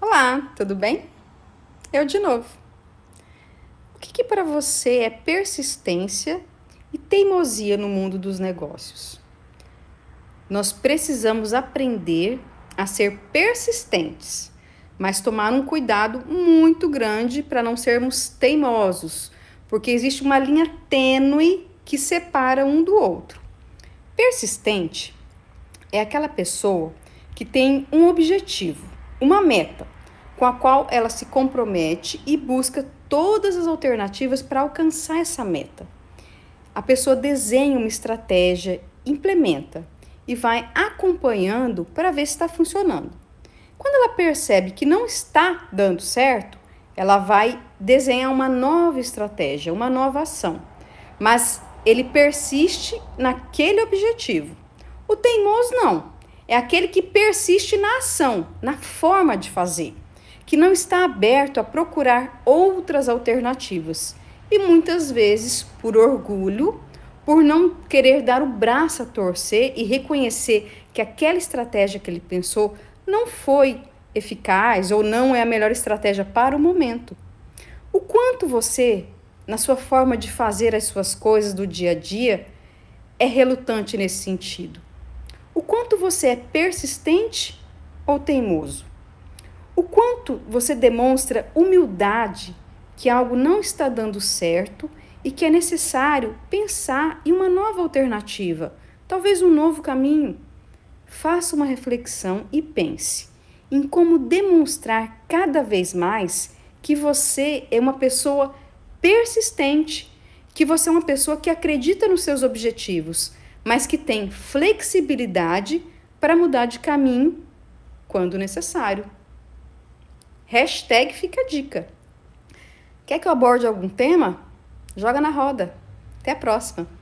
Olá, tudo bem? Eu de novo. O que, que para você é persistência e teimosia no mundo dos negócios? Nós precisamos aprender a ser persistentes, mas tomar um cuidado muito grande para não sermos teimosos, porque existe uma linha tênue que separa um do outro. Persistente é aquela pessoa que tem um objetivo, uma meta, com a qual ela se compromete e busca todas as alternativas para alcançar essa meta. A pessoa desenha uma estratégia, implementa e vai acompanhando para ver se está funcionando. Quando ela percebe que não está dando certo, ela vai desenhar uma nova estratégia, uma nova ação. Mas ele persiste naquele objetivo. O teimoso não. É aquele que persiste na ação, na forma de fazer, que não está aberto a procurar outras alternativas. E muitas vezes, por orgulho, por não querer dar o braço a torcer e reconhecer que aquela estratégia que ele pensou não foi eficaz ou não é a melhor estratégia para o momento. O quanto você, na sua forma de fazer as suas coisas do dia a dia, é relutante nesse sentido? Quanto você é persistente ou teimoso? O quanto você demonstra humildade que algo não está dando certo e que é necessário pensar em uma nova alternativa, talvez um novo caminho. Faça uma reflexão e pense em como demonstrar cada vez mais que você é uma pessoa persistente, que você é uma pessoa que acredita nos seus objetivos, mas que tem flexibilidade para mudar de caminho quando necessário. Hashtag fica a dica. Quer que eu aborde algum tema? Joga na roda. Até a próxima!